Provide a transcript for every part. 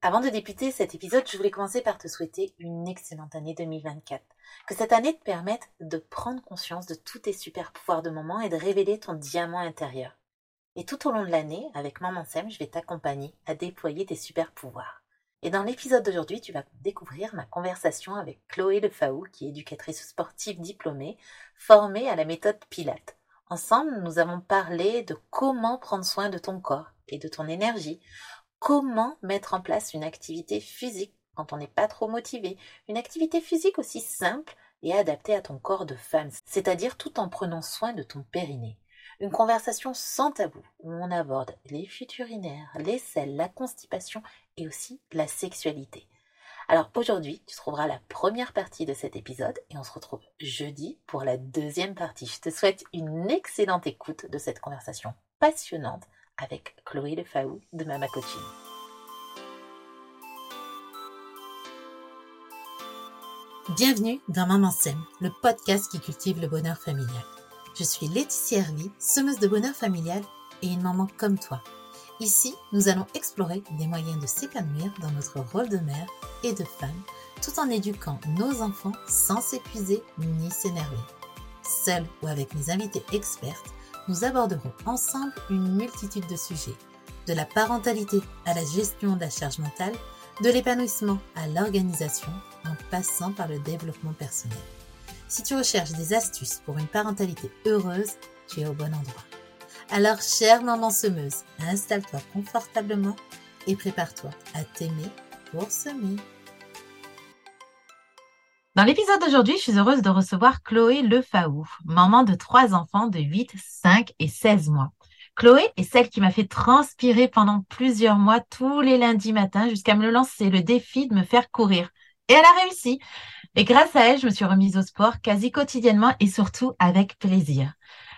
Avant de débuter cet épisode, je voulais commencer par te souhaiter une excellente année 2024. Que cette année te permette de prendre conscience de tous tes super pouvoirs de moment et de révéler ton diamant intérieur. Et tout au long de l'année, avec Maman Sem, je vais t'accompagner à déployer tes super pouvoirs. Et dans l'épisode d'aujourd'hui, tu vas découvrir ma conversation avec Chloé Lefaou, qui est éducatrice sportive diplômée, formée à la méthode Pilate. Ensemble, nous avons parlé de comment prendre soin de ton corps et de ton énergie, comment mettre en place une activité physique quand on n'est pas trop motivé, une activité physique aussi simple et adaptée à ton corps de femme, c'est-à-dire tout en prenant soin de ton périnée. Une conversation sans tabou où on aborde les fuites urinaires, les selles, la constipation et aussi la sexualité. Alors aujourd'hui, tu trouveras la première partie de cet épisode et on se retrouve jeudi pour la deuxième partie. Je te souhaite une excellente écoute de cette conversation passionnante avec Chloé Lefaou de Mama Coaching. Bienvenue dans Maman Sème, le podcast qui cultive le bonheur familial. Je suis Laetitia Hervy, semeuse de bonheur familial et une maman comme toi. Ici, nous allons explorer des moyens de s'épanouir dans notre rôle de mère et de femme, tout en éduquant nos enfants sans s'épuiser ni s'énerver. Seule ou avec mes invités expertes, nous aborderons ensemble une multitude de sujets, de la parentalité à la gestion de la charge mentale, de l'épanouissement à l'organisation, en passant par le développement personnel. Si tu recherches des astuces pour une parentalité heureuse, tu es au bon endroit. Alors, chère maman semeuse, installe-toi confortablement et prépare-toi à t'aimer pour semer. Dans l'épisode d'aujourd'hui, je suis heureuse de recevoir Chloé Lefaou, maman de trois enfants de 8, 5 et 16 mois. Chloé est celle qui m'a fait transpirer pendant plusieurs mois tous les lundis matins jusqu'à me lancer le défi de me faire courir. Et elle a réussi. Et grâce à elle, je me suis remise au sport quasi quotidiennement et surtout avec plaisir.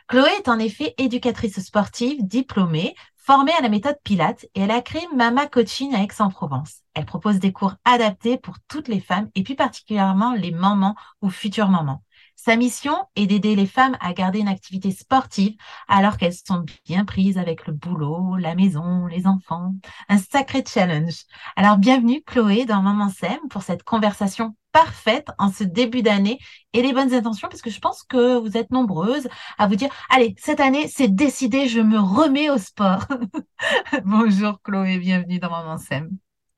Chloé est en effet éducatrice sportive diplômée, formée à la méthode Pilates et elle a créé Mama Coaching à Aix-en-Provence. Elle propose des cours adaptés pour toutes les femmes et plus particulièrement les mamans ou futures mamans. Sa mission est d'aider les femmes à garder une activité sportive alors qu'elles sont bien prises avec le boulot, la maison, les enfants. Un sacré challenge. Alors bienvenue Chloé dans Maman Sem pour cette conversation parfaite en ce début d'année et les bonnes intentions parce que je pense que vous êtes nombreuses à vous dire allez cette année c'est décidé je me remets au sport. Bonjour Chloé, bienvenue dans Maman Sem.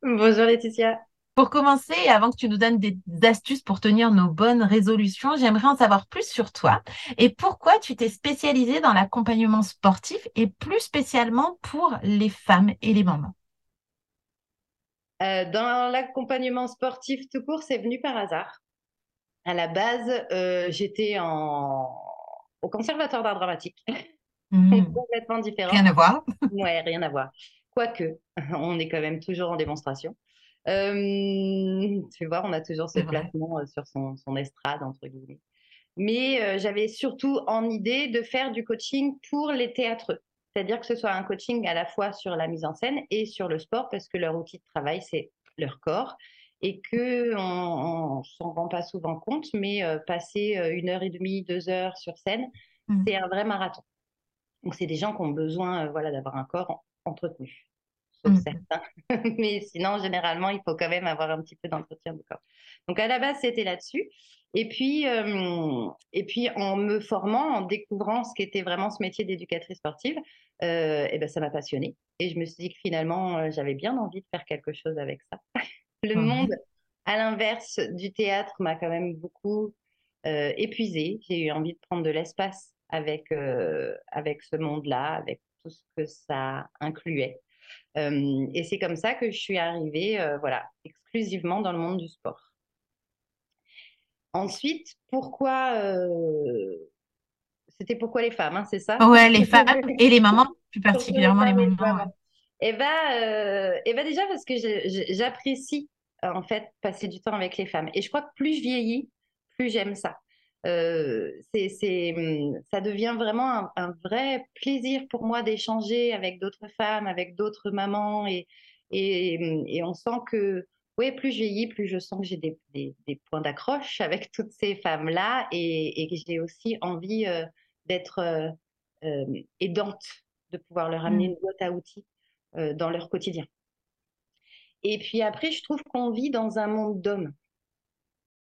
Bonjour Laetitia. Pour commencer, avant que tu nous donnes des astuces pour tenir nos bonnes résolutions, j'aimerais en savoir plus sur toi et pourquoi tu t'es spécialisée dans l'accompagnement sportif et plus spécialement pour les femmes et les mamans. Euh, dans l'accompagnement sportif tout court, c'est venu par hasard. À la base, euh, j'étais en... au conservatoire d'art dramatique. Mmh. Complètement différent. Rien à voir. ouais, rien à voir. Quoique, on est quand même toujours en démonstration. Tu vois, on a toujours ce placement euh, sur son, son, estrade, entre guillemets. Mais j'avais surtout en idée de faire du coaching pour les théâtreux. C'est-à-dire que ce soit un coaching à la fois sur la mise en scène et sur le sport, parce que leur outil de travail, c'est leur corps. Et qu'on ne s'en rend pas souvent compte, mais passer une heure et demie, deux heures sur scène, mmh. c'est un vrai marathon. Donc, c'est des gens qui ont besoin voilà, d'avoir un corps entretenu. Mmh. certains. Mais sinon, généralement, il faut quand même avoir un petit peu d'entretien de corps. Donc, à la base, c'était là-dessus. Et puis, euh, et puis, en me formant, en découvrant ce qu'était vraiment ce métier d'éducatrice sportive, euh, et ben, ça m'a passionnée. Et je me suis dit que finalement, euh, j'avais bien envie de faire quelque chose avec ça. Le mmh. monde, à l'inverse du théâtre, m'a quand même beaucoup euh, épuisée. J'ai eu envie de prendre de l'espace avec, avec ce monde-là, avec tout ce que ça incluait et c'est comme ça que je suis arrivée, voilà, exclusivement dans le monde du sport. Ensuite, pourquoi C'était pourquoi les femmes, hein, c'est ça? Ouais, les femmes et les mamans, plus particulièrement les mamans. Eh ben, eh ben déjà parce que j'apprécie en fait passer du temps avec les femmes. Et je crois que plus je vieillis, plus j'aime ça. Euh, c'est, hum, ça devient vraiment un, vrai plaisir pour moi d'échanger avec d'autres femmes, avec d'autres mamans. Et, et, hum, et, on sent que, oui, plus je vieillis, plus je sens que j'ai des, des, points d'accroche avec toutes ces femmes-là et, que j'ai aussi envie euh, d'être euh, euh, aidante, de pouvoir leur amener mmh. une boîte à outils dans leur quotidien. Et puis après, je trouve qu'on vit dans un monde d'hommes.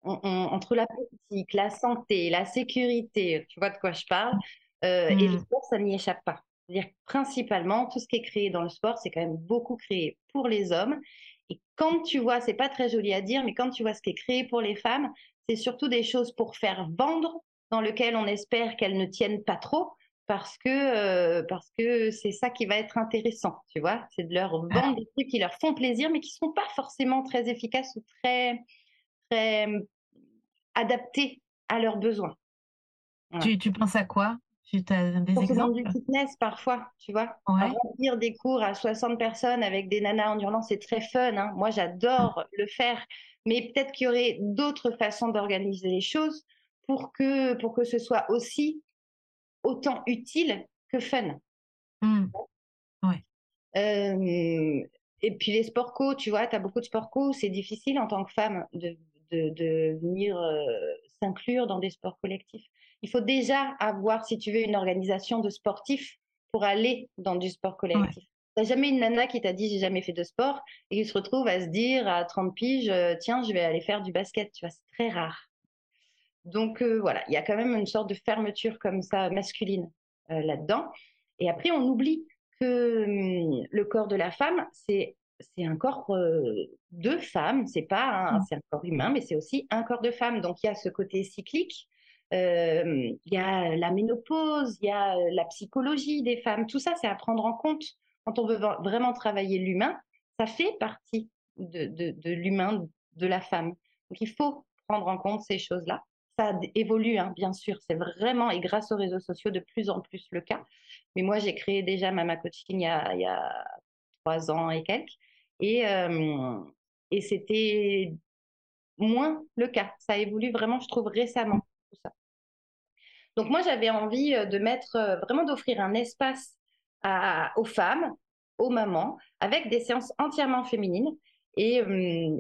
Entre la politique, la santé, la sécurité, tu vois de quoi je parle, euh, et le mmh. sport, ça n'y échappe pas. C'est-à-dire principalement, tout ce qui est créé dans le sport, c'est quand même beaucoup créé pour les hommes. Et quand tu vois, c'est pas très joli à dire, mais quand tu vois ce qui est créé pour les femmes, c'est surtout des choses pour faire vendre, dans lequel on espère qu'elles ne tiennent pas trop, parce que euh, parce que c'est ça qui va être intéressant, tu vois, c'est de leur ah. vendre des trucs qui leur font plaisir, mais qui sont pas forcément très efficaces ou très très adaptés à leurs besoins. Tu, tu penses à quoi? Tu as des exemples? du fitness parfois, tu vois. Ouais. Remplir des cours à 60 personnes avec des nanas en hurlant, c'est très fun. Hein. Moi, j'adore le faire. Mais peut-être qu'il y aurait d'autres façons d'organiser les choses pour que, pour que ce soit aussi autant utile que fun. Mmh. Ouais. et puis les sport co, tu vois, tu as beaucoup de sport co, c'est difficile en tant que femme de, de, de venir s'inclure dans des sports collectifs. Il faut déjà avoir, si tu veux, une organisation de sportifs pour aller dans du sport collectif. Tu n'as jamais une nana qui t'a dit j'ai jamais fait de sport et qui se retrouve à se dire à 30 piges, tiens, je vais aller faire du basket. Tu vois, c'est très rare. Donc euh, voilà, il y a quand même une sorte de fermeture comme ça masculine euh, là-dedans. Et après, on oublie que hum, le corps de la femme, c'est c'est un corps euh, de femme, c'est pas mmh. c'est un corps humain, mais c'est aussi un corps de femme. Donc il y a ce côté cyclique, il y a la ménopause, il y a la psychologie des femmes. Tout ça, c'est à prendre en compte quand on veut vraiment travailler l'humain. Ça fait partie de, de, de l'humain de la femme. Donc il faut prendre en compte ces choses-là ça évolue, hein, bien sûr. C'est vraiment, et grâce aux réseaux sociaux, de plus en plus le cas. Mais moi, j'ai créé déjà Mama Coaching il y a, il y a trois ans et quelques. Et, et c'était moins le cas. Ça évolue vraiment, je trouve, récemment, tout ça. Donc moi, j'avais envie de mettre, vraiment d'offrir un espace à, aux femmes, aux mamans, avec des séances entièrement féminines. Et,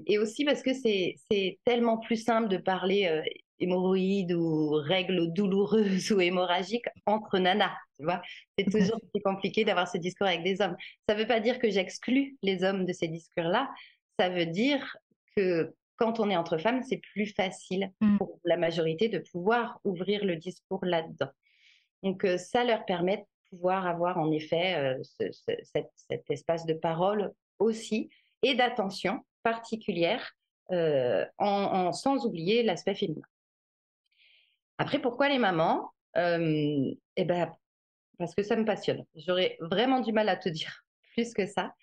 et aussi parce que c'est tellement plus simple de parler hémorroïdes ou règles douloureuses ou hémorragiques entre nanas. Tu vois, c'est toujours plus compliqué d'avoir ce discours avec des hommes. Ça ne veut pas dire que j'exclus les hommes de ces discours-là. Ça veut dire que quand on est entre femmes, c'est plus facile mm. pour la majorité de pouvoir ouvrir le discours là-dedans. Donc euh, ça leur permet de pouvoir avoir en effet euh, cet, espace de parole aussi et d'attention particulière euh, en, sans oublier l'aspect féminin. Après, pourquoi les mamans? Eh ben, parce que ça me passionne. J'aurais vraiment du mal à te dire plus que ça.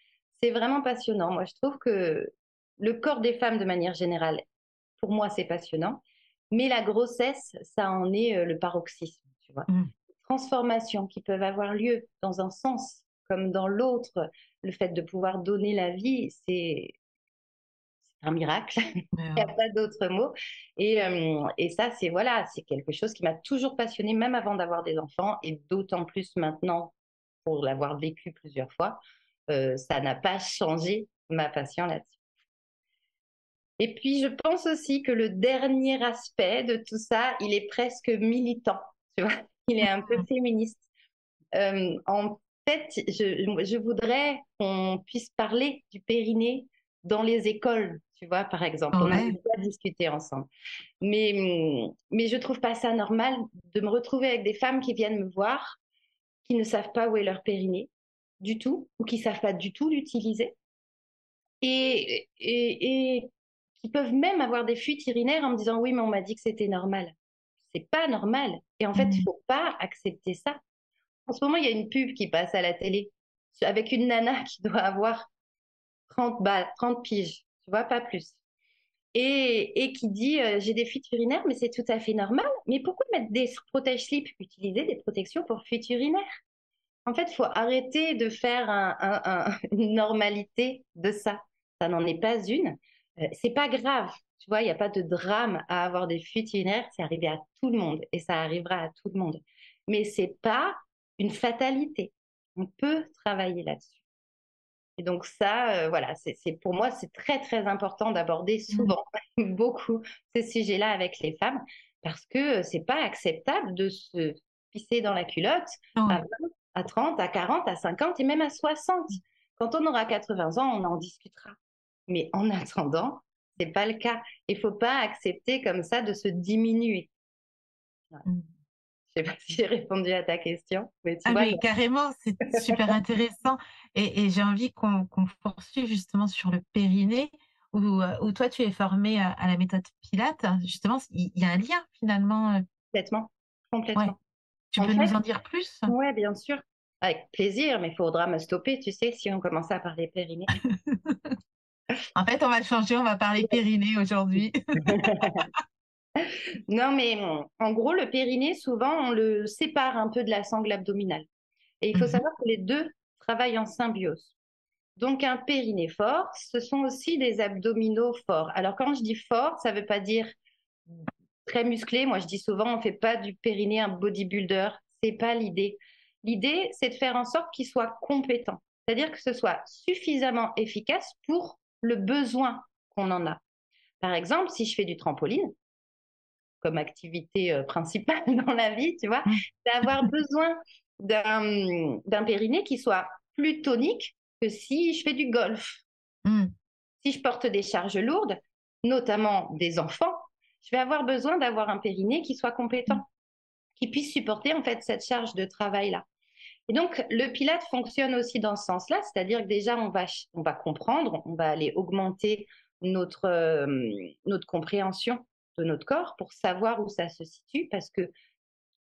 C'est vraiment passionnant. Moi, je trouve que le corps des femmes, de manière générale, pour moi, c'est passionnant. Mais la grossesse, ça en est euh, le paroxysme, tu vois. Mmh. Transformations qui peuvent avoir lieu dans un sens comme dans l'autre. Le fait de pouvoir donner la vie, c'est un miracle. Il n'y a pas d'autre mot. Et, euh, et ça, c'est voilà, c'est quelque chose qui m'a toujours passionné même avant d'avoir des enfants, et d'autant plus maintenant pour l'avoir vécu plusieurs fois. Euh, ça n'a pas changé ma passion là-dessus. Et puis, je pense aussi que le dernier aspect de tout ça, il est presque militant, tu vois. Il est un peu mmh. féministe. Euh, en fait, je, je voudrais qu'on puisse parler du périnée dans les écoles, tu vois, par exemple. On a déjà discuté ensemble. Mais, hum, mais je trouve pas ça normal de me retrouver avec des femmes qui viennent me voir, qui ne savent pas où est leur périnée du tout, ou qui savent pas du tout l'utiliser, et, et, et qui peuvent même avoir des fuites urinaires en me disant oui, mais on m'a dit que c'était normal. C'est pas normal. Et en fait, il mmh. faut pas accepter ça. En ce moment, il y a une pub qui passe à la télé avec une nana qui doit avoir 30, balles, 30 piges, tu vois, pas plus. Et, et qui dit euh, j'ai des fuites urinaires, mais c'est tout à fait normal. Mais pourquoi mettre des protège-slips, utiliser des protections pour fuites urinaires? En fait, il faut arrêter de faire un, une normalité de ça. Ça n'en est pas une. Euh, c'est pas grave. Tu vois, il n'y a pas de drame à avoir des fuites urinaires. C'est arrivé à tout le monde et ça arrivera à tout le monde. Mais c'est pas une fatalité. On peut travailler là-dessus. Et donc ça, euh, voilà, c'est pour moi, c'est très très important d'aborder mmh. souvent, beaucoup, ces sujets-là avec les femmes, parce que c'est pas acceptable de se pisser dans la culotte à, 20, à 30, à 40, à 50 et même à 60. Quand on aura 80 ans, on en discutera. Mais en attendant, c'est pas le cas. Il faut pas accepter comme ça de se diminuer. Mmh. Je sais pas si j'ai répondu à ta question. Mais ah oui, carrément, c'est super intéressant. Et, j'ai envie qu'on poursuive justement sur le périnée, où, euh, où, toi tu es formé à, la méthode Pilate. Justement, il y, a un lien finalement. Euh complètement. Complètement. Tu peux nous en dire plus? Oui, bien sûr. Avec plaisir, mais il faudra me stopper, tu sais, si on commence à parler périnée. en fait, on va changer, on va parler périnée aujourd'hui. Non, mais en gros, le périnée, souvent, on le sépare un peu de la sangle abdominale. Et il faut mmh savoir que les deux travaillent en symbiose. Donc, un périnée fort, ce sont aussi des abdominaux forts. Alors, quand je dis fort, ça ne veut pas dire très musclé. Moi, je dis souvent, on ne fait pas du périnée un bodybuilder. C'est pas l'idée. L'idée, c'est de faire en sorte qu'il soit compétent. C'est-à-dire que ce soit suffisamment efficace pour le besoin qu'on en a. Par exemple, si je fais du trampoline, comme activité euh, principale dans la vie, tu vois, d'avoir besoin d'un périnée qui soit plus tonique que si je fais du golf. Mmh. Si je porte des charges lourdes, notamment des enfants, je vais avoir besoin d'avoir un périnée qui soit compétent, qui puisse supporter en fait cette charge de travail-là. Et donc, le pilate fonctionne aussi dans ce sens-là, c'est-à-dire que déjà, on va, on va comprendre, on va aller augmenter notre, euh, notre compréhension de notre corps pour savoir où ça se situe, parce que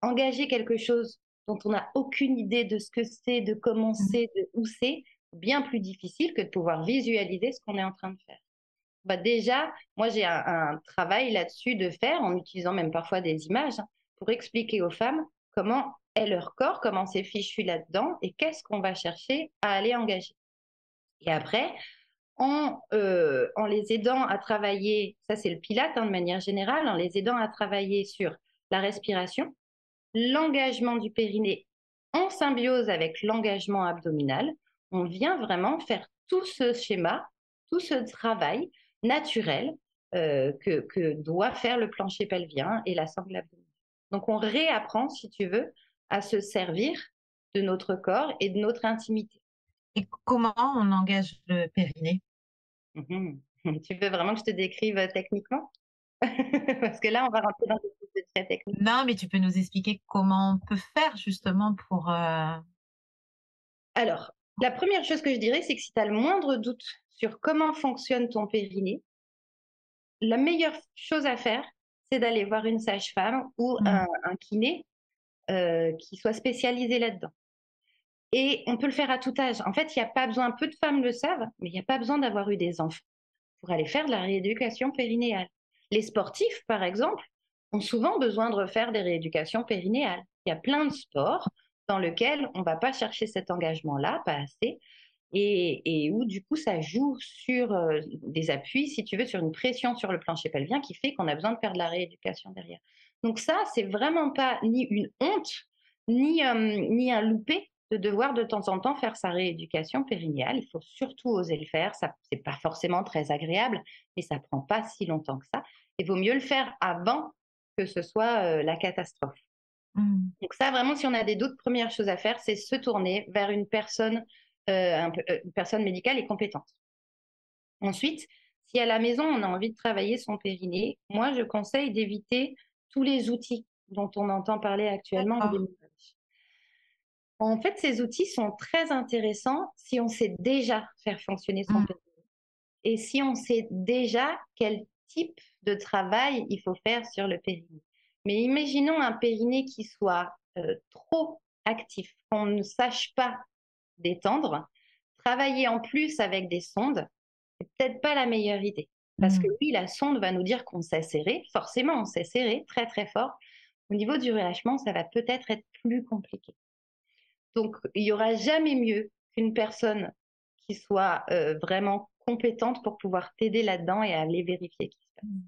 engager quelque chose dont on n'a aucune idée de ce que c'est, de comment mmh. c'est, de où c'est, bien plus difficile que de pouvoir visualiser ce qu'on est en train de faire. Bah déjà, moi j'ai un, travail là-dessus de faire en utilisant même parfois des images hein, pour expliquer aux femmes comment est leur corps, comment c'est fichu là-dedans et qu'est-ce qu'on va chercher à aller engager. Et après, en, euh, en les aidant à travailler, ça c'est le pilate hein, de manière générale, en les aidant à travailler sur la respiration, l'engagement du périnée en symbiose avec l'engagement abdominal, on vient vraiment faire tout ce schéma, tout ce travail naturel euh, que, que, doit faire le plancher pelvien et la sangle abdominale. Donc on réapprend, si tu veux, à se servir de notre corps et de notre intimité. Et comment on engage le périnée? Mmh Tu veux vraiment que je te décrive techniquement? Parce que là, on va rentrer dans des choses très techniques. Non, mais tu peux nous expliquer comment on peut faire justement pour... Euh, Alors, la première chose que je dirais, c'est que si tu as le moindre doute sur comment fonctionne ton périnée, la meilleure chose à faire, c'est d'aller voir une sage-femme ou mmh. un, kiné euh, qui soit spécialisé là-dedans. Et on peut le faire à tout âge. En fait, il n'y a pas besoin, peu de femmes le savent, mais il n'y a pas besoin d'avoir eu des enfants pour aller faire de la rééducation périnéale. Les sportifs, par exemple, ont souvent besoin de refaire des rééducations périnéales. Il y a plein de sports dans lesquels on ne va pas chercher cet engagement-là, pas assez, et, où du coup ça joue sur euh, des appuis, si tu veux, sur une pression sur le plancher pelvien qui fait qu'on a besoin de faire de la rééducation derrière. Donc ça, c'est vraiment pas ni une honte, ni, euh, ni un loupé de devoir de temps en temps faire sa rééducation périnéale. Il faut surtout oser le faire. Ça, c'est pas forcément très agréable, mais ça prend pas si longtemps que ça. Il vaut mieux le faire avant que ce soit euh, la catastrophe. Mmh. Donc ça, vraiment, si on a des doutes, première chose à faire, c'est se tourner vers une personne, euh, euh, une personne médicale et compétente. Ensuite, si à la maison on a envie de travailler son périnée, moi je conseille d'éviter tous les outils dont on entend parler actuellement en fait, ces outils sont très intéressants si on sait déjà faire fonctionner son mmh. périnée et si on sait déjà quel type de travail il faut faire sur le périnée. Mais imaginons un périnée qui soit euh, trop actif, qu'on ne sache pas détendre. Travailler en plus avec des sondes, c'est peut-être pas la meilleure idée. Parce que mmh. oui, la sonde va nous dire qu'on s'est serré. Forcément, on s'est serré très très fort. Au niveau du relâchement, ça va peut-être être plus compliqué. Donc, il n'y aura jamais mieux qu'une personne qui soit euh, vraiment compétente pour pouvoir t'aider là-dedans et aller vérifier qui se passe. Mmh.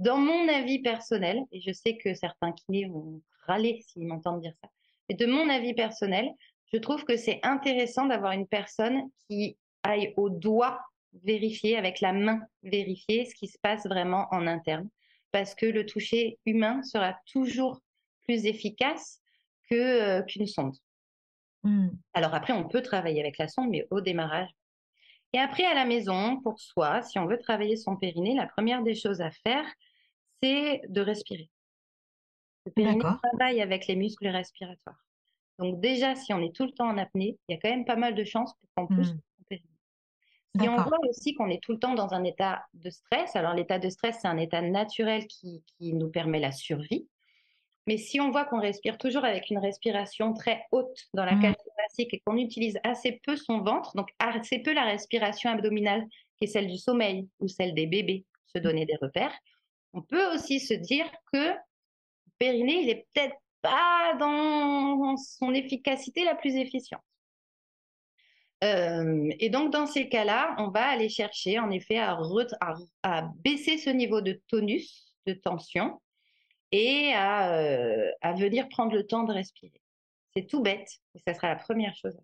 Dans mon avis personnel, et je sais que certains kinés vont râler s'ils m'entendent dire ça, mais de mon avis personnel, je trouve que c'est intéressant d'avoir une personne qui aille au doigt vérifier, avec la main vérifier ce qui se passe vraiment en interne, parce que le toucher humain sera toujours plus efficace euh, qu'une sonde. Mmh. Alors après, on peut travailler avec la sonde, mais au démarrage. Et après, à la maison, pour soi, si on veut travailler son périnée, la première des choses à faire, c'est de respirer. Le périnée travaille avec les muscles respiratoires. Donc déjà, si on est tout le temps en apnée, il y a quand même pas mal de chances pour qu'on pousse mmh. son périnée. Si on voit aussi qu'on est tout le temps dans un état de stress, alors l'état de stress, c'est un état naturel qui, nous permet la survie. Mais si on voit qu'on respire toujours avec une respiration très haute dans la mmh. cage thoracique et qu'on utilise assez peu son ventre, donc assez peu la respiration abdominale, qui est celle du sommeil ou celle des bébés, se mmh. donner des repères, on peut aussi se dire que le périnée, il est peut-être pas dans son efficacité la plus efficiente. Euh, et donc, dans ces cas-là, on va aller chercher, en effet, à, à, baisser ce niveau de tonus, de tension, et à, euh, à, venir prendre le temps de respirer. C'est tout bête, mais ça sera la première chose.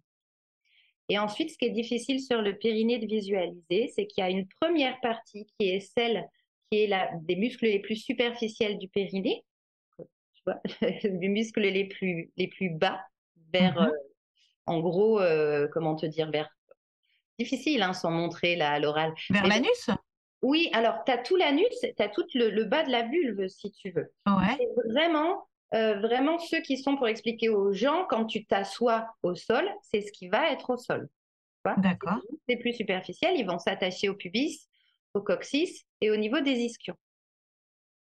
Et ensuite, ce qui est difficile sur le périnée de visualiser, c'est qu'il y a une première partie qui est celle qui est la, des muscles les plus superficiels du périnée, tu vois, les muscles les plus, les plus bas, vers, mmh euh, en gros, euh, comment te dire, vers. Difficile, hein, sans montrer là, à l'oral. Vers l'anus? Oui, alors tu as tout l'anus, tu as tout le, bas de la vulve, si tu veux. Ouais. vraiment, euh, vraiment, ceux qui sont pour expliquer aux gens, quand tu t'assois au sol, c'est ce qui va être au sol. D'accord. C'est plus superficiel, ils vont s'attacher au pubis, au coccyx et au niveau des ischions.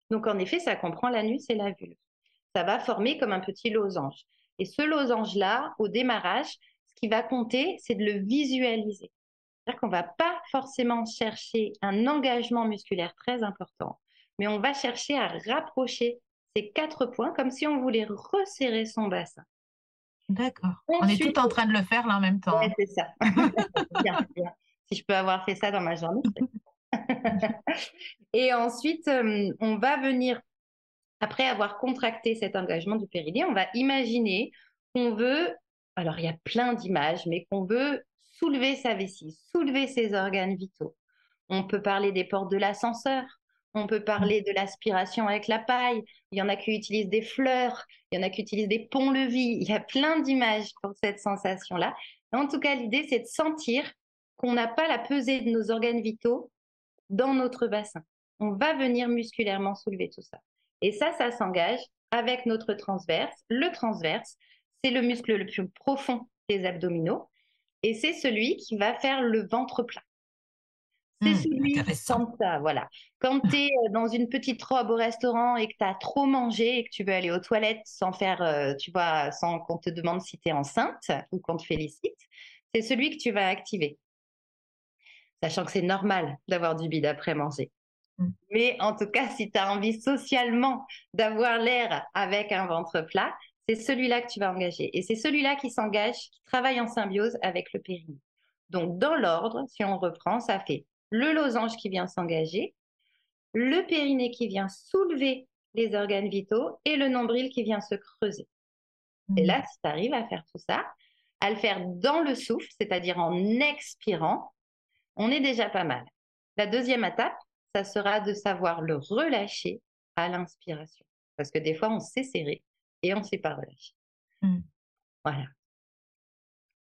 Donc en effet, ça comprend l'anus et la vulve. Ça va former comme un petit losange. Et ce losange-là, au démarrage, ce qui va compter, c'est de le visualiser. C'est-à-dire qu'on ne va pas forcément chercher un engagement musculaire très important, mais on va chercher à rapprocher ces quatre points comme si on voulait resserrer son bassin. D'accord. on est tout en train de le faire là en même temps. c'est ça. Si je peux avoir fait ça dans ma journée. et ensuite, euh, on va venir, après avoir contracté cet engagement du périnée, on va imaginer qu'on veut, alors il y a plein d'images, mais qu'on veut soulever sa vessie, soulever ses organes vitaux. On peut parler des portes de l'ascenseur, on peut parler de l'aspiration avec la paille, il y en a qui utilisent des fleurs, il y en a qui utilisent des ponts-levis, il y a plein d'images pour cette sensation-là. En tout cas, l'idée, c'est de sentir qu'on n'a pas la pesée de nos organes vitaux dans notre bassin. On va venir musculairement soulever tout ça. Et ça, ça s'engage avec notre transverse. Le transverse, c'est le muscle le plus profond des abdominaux et c'est celui qui va faire le ventre plat. C'est mmh, celui qui sent ça, voilà. Quand tu es euh, dans une petite robe au restaurant et que tu as trop mangé et que tu veux aller aux toilettes sans faire, euh, tu vois, sans qu'on te demande si tu es enceinte ou qu'on te félicite, c'est celui que tu vas activer sachant que c'est normal d'avoir du bide après manger. Mmh. Mais en tout cas, si tu as envie socialement d'avoir l'air avec un ventre plat, c'est celui-là que tu vas engager. Et c'est celui-là qui s'engage, qui travaille en symbiose avec le périnée. Donc, dans l'ordre, si on reprend, ça fait le losange qui vient s'engager, le périnée qui vient soulever les organes vitaux et le nombril qui vient se creuser. Et là, si tu arrives à faire tout ça, à le faire dans le souffle, c'est-à-dire en expirant, on est déjà pas mal. La deuxième étape, ça sera de savoir le relâcher à l'inspiration. Parce que des fois, on s'est serré et on s'est pas relâché. Mmh. Voilà.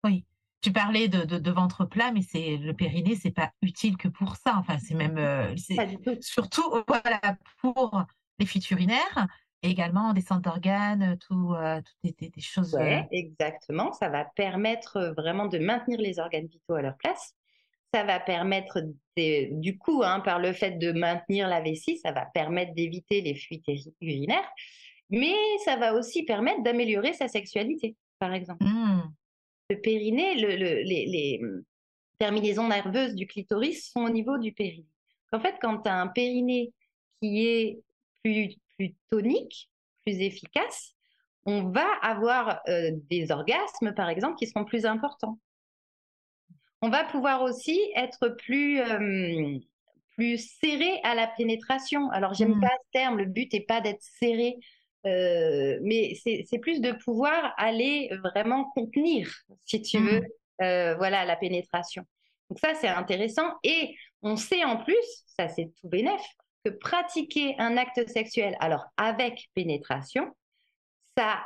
Oui. Tu parlais de, ventre plat, mais c'est le périnée, c'est pas utile que pour ça. Enfin, c'est même euh, surtout voilà pour les fuites urinaires et également des centres d'organes, tout, euh, toutes des, choses. Ouais, euh exactement. Ça va permettre vraiment de maintenir les organes vitaux à leur place ça va permettre, du coup, hein, par le fait de maintenir la vessie, ça va permettre d'éviter les fuites urinaires, mais ça va aussi permettre d'améliorer sa sexualité, par exemple. Mmh. Le périnée, les, terminaisons nerveuses du clitoris sont au niveau du périnée. En fait, quand tu as un périnée qui est plus, plus tonique, plus efficace, on va avoir euh, des orgasmes, par exemple, qui seront plus importants on va pouvoir aussi être plus, euh, plus serré à la pénétration. Alors, j'aime mmh. pas ce terme, le but n'est pas d'être serré, euh, mais c'est plus de pouvoir aller vraiment contenir, si tu veux, mmh. euh, voilà, la pénétration. Donc ça, c'est intéressant. Et on sait en plus, ça c'est tout bénef, que pratiquer un acte sexuel, alors avec pénétration, ça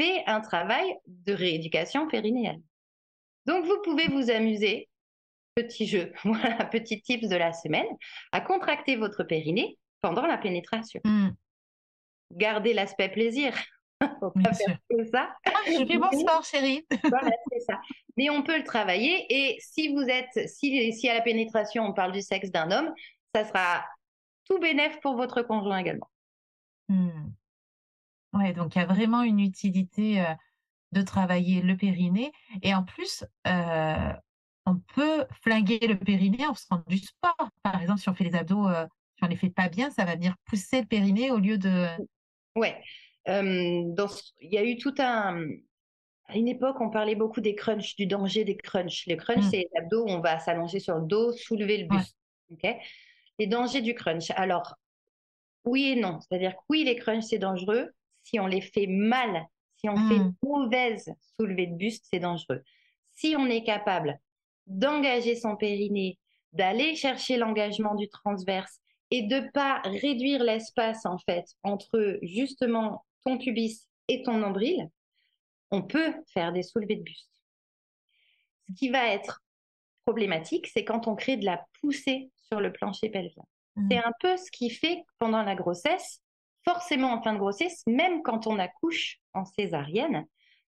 fait un travail de rééducation périnéale. Donc, vous pouvez vous amuser petit jeu, voilà, petit tips de la semaine, à contracter votre périnée pendant la pénétration. Mmh. Gardez l'aspect plaisir. Faut pas faire que ça. Ah, je fais mon sport, chérie. voilà, c'est ça. Mais on peut le travailler. Et si vous êtes, si, si à la pénétration, on parle du sexe d'un homme, ça sera tout bénéf pour votre conjoint également. Mmh. Ouais, donc il y a vraiment une utilité euh, de travailler le périnée. Et en plus, euh, on peut flinguer le périnée en faisant du sport. Par exemple, si on fait les abdos, euh, si on les fait pas bien, ça va venir pousser le périnée au lieu de. Ouais. il y a eu tout un. À une époque, on parlait beaucoup des crunchs, du danger des crunchs. Les crunchs, mmh. c'est les abdos on va s'allonger sur le dos, soulever le buste. les dangers du crunch. Alors, oui et non. C'est-à-dire que oui, les crunchs, c'est dangereux. Si on les fait mal, si on fait mmh. mauvaise soulevée de buste, c'est dangereux. Si on est capable d'engager son périnée, d'aller chercher l'engagement du transverse et de pas réduire l'espace en fait entre justement ton pubis et ton nombril, on peut faire des soulevées de buste. Ce qui va être problématique, c'est quand on crée de la poussée sur le plancher pelvien. Mmh. C'est un peu ce qui fait pendant la grossesse, forcément en fin de grossesse, même quand on accouche en césarienne,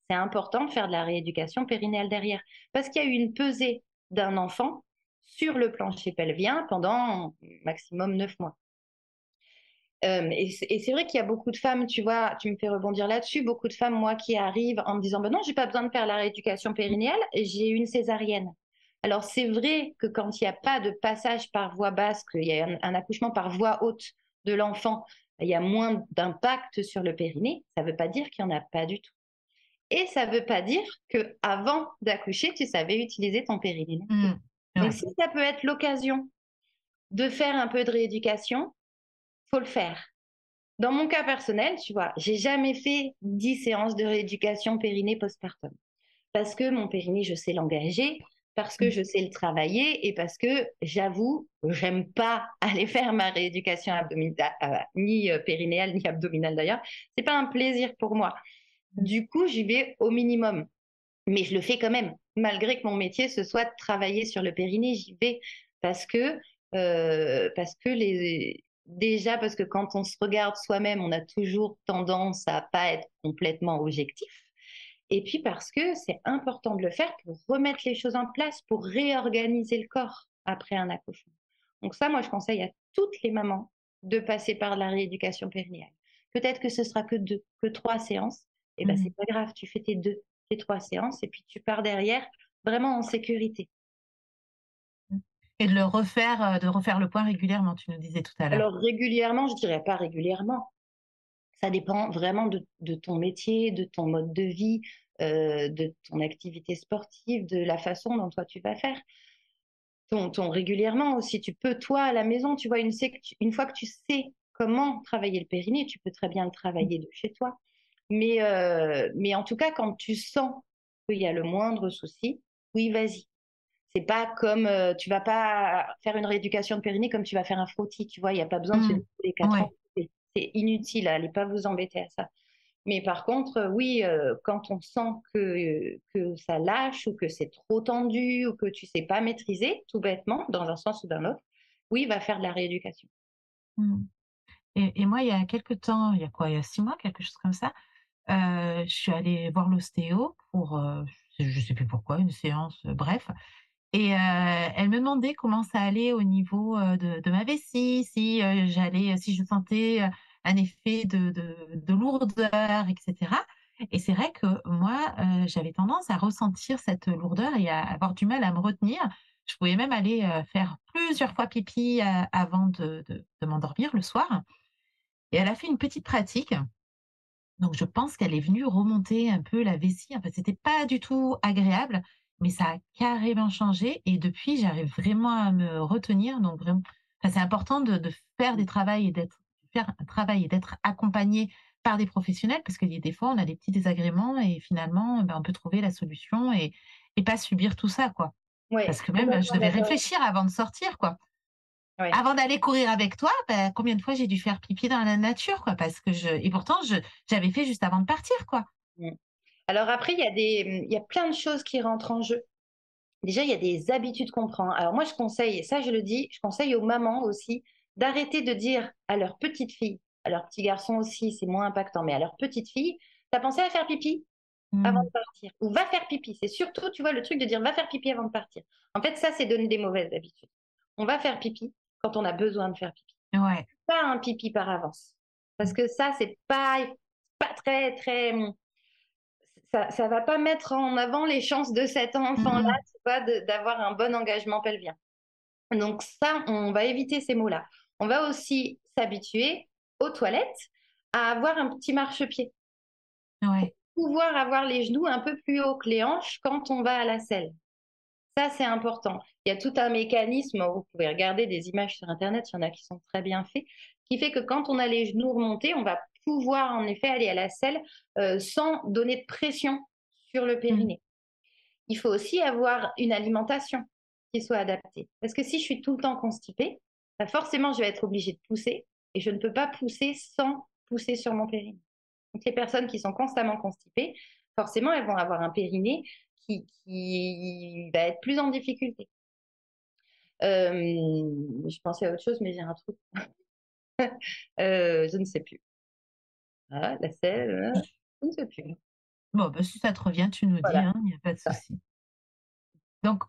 c'est important de faire de la rééducation périnéale derrière. Parce qu'il y a eu une pesée d'un enfant sur le plancher pelvien pendant maximum neuf mois. Euh, et c'est vrai qu'il y a beaucoup de femmes, tu vois, tu me fais rebondir là-dessus, beaucoup de femmes, moi, qui arrivent en me disant, ben non, j'ai pas besoin de faire la rééducation périnéale, j'ai une césarienne. Alors c'est vrai que quand il n'y a pas de passage par voie basse, qu'il y a un, accouchement par voie haute de l'enfant, il y a moins d'impact sur le périnée, ça ne veut pas dire qu'il n'y en a pas du tout. Et ça ne veut pas dire que avant d'accoucher, tu savais utiliser ton périnée. Mmh. Donc si ça peut être l'occasion de faire un peu de rééducation, faut le faire. Dans mon cas personnel, tu vois, j'ai jamais fait 10 séances de rééducation périnée postpartum parce que mon périnée, je sais l'engager, parce que mmh. je sais le travailler et parce que j'avoue, j'aime pas aller faire ma rééducation abdominale, euh, ni euh, périnéale ni abdominale d'ailleurs. C'est pas un plaisir pour moi. Du coup, j'y vais au minimum. Mais je le fais quand même. Malgré que mon métier, ce soit de travailler sur le périnée, j'y vais parce que, euh, parce que les, déjà, parce que quand on se regarde soi-même, on a toujours tendance à pas être complètement objectif. Et puis parce que c'est important de le faire pour remettre les choses en place, pour réorganiser le corps après un accouchement. Donc ça, moi, je conseille à toutes les mamans de passer par la rééducation périnéale. Peut-être que ce sera que deux, que trois séances, et eh ben, mmh. c'est pas grave, tu fais tes deux, tes trois séances et puis tu pars derrière vraiment en sécurité. Et de le refaire, euh, de refaire le point régulièrement, tu nous disais tout à l'heure. Alors régulièrement, je dirais pas régulièrement. Ça dépend vraiment de, ton métier, de ton mode de vie, euh, de ton activité sportive, de la façon dont toi tu vas faire. Ton, ton régulièrement aussi, tu peux toi à la maison, tu vois, une, une fois que tu sais comment travailler le périnée, tu peux très bien le travailler de chez toi. Mais, euh, mais en tout cas, quand tu sens qu'il y a le moindre souci, oui, vas-y. C'est pas comme euh, tu vas pas faire une rééducation de périnée comme tu vas faire un frottis, tu vois, il n'y a pas besoin de se mmh. les quatre ans. C'est inutile, allez pas vous embêter à ça. Mais par contre, euh, oui, quand on sent que, que ça lâche ou que c'est trop tendu ou que tu sais pas maîtriser, tout bêtement, dans un sens ou dans l'autre, oui, va faire de la rééducation. Mmh. Et, et, moi, il y a quelques temps, il y a quoi, il y a six mois, quelque chose comme ça, je suis allée voir l'ostéo pour, je ne sais plus pourquoi, une séance, bref. Et elle me demandait comment ça allait au niveau de, ma vessie, si j'allais, si je sentais un effet de, de, lourdeur, etc. Et c'est vrai que moi, j'avais tendance à ressentir cette lourdeur et à avoir du mal à me retenir. Je pouvais même aller faire plusieurs fois pipi avant de m'endormir le soir. Et elle a fait une petite pratique donc, je pense qu'elle est venue remonter un peu la vessie. En fait, c'était pas du tout agréable, mais ça a carrément changé. Et depuis, j'arrive vraiment à me retenir. Donc, vraiment, c'est important de, faire des travaux et d'être faire un travail et d'être accompagné par des professionnels parce que des fois, on a des petits désagréments et finalement, ben, on peut trouver la solution et, et pas subir tout ça, quoi. parce que même, je devais réfléchir avant de sortir, quoi. Avant d'aller courir avec toi, bah, combien de fois j'ai dû faire pipi dans la nature, quoi, parce que je et pourtant je j'avais fait juste avant de partir, quoi. Mmh. Alors après, il y a des il y a plein de choses qui rentrent en jeu. déjà, il y a des habitudes qu'on prend. Alors moi, je conseille, et ça je le dis, je conseille aux mamans aussi d'arrêter de dire à leur petite fille, à leur petit garçon aussi, c'est moins impactant, mais à leur petite fille, t'as pensé à faire pipi avant Mm. de partir? Ou va faire pipi. C'est surtout, tu vois, le truc de dire va faire pipi avant de partir. En fait, ça, c'est donner des mauvaises habitudes. On va faire pipi quand on a besoin de faire pipi. Ouais. Pas un pipi par avance. Parce que ça, c'est pas, pas très, très. Ça, ça va pas mettre en avant les chances de cet enfant-là, Mhm. de- d'avoir un bon engagement pelvien. Donc, ça, on va éviter ces mots-là. On va aussi s'habituer aux toilettes à avoir un petit marchepied Ouais. pouvoir avoir les genoux un peu plus haut que les hanches quand on va à la selle. Ça, c'est important. Il y a tout un mécanisme, vous pouvez regarder des images sur Internet, il y en a qui sont très bien faits, qui fait que quand on a les genoux remontés, on va pouvoir en effet aller à la selle euh, sans donner de pression sur le périnée. Il faut aussi avoir une alimentation qui soit adaptée. Parce que si je suis tout le temps constipée, bah forcément, je vais être obligée de pousser et je ne peux pas pousser sans pousser sur mon périnée. Donc, les personnes qui sont constamment constipées, forcément, elles vont avoir un périnée qui, qui va être plus en difficulté. Euh, je pensais à autre chose, mais j'ai un truc. Euh, je ne sais plus. Ah, la selle, je ne sais plus. Bon, bah, si ça te revient, tu nous dis, hein, il n'y a pas de souci. Donc,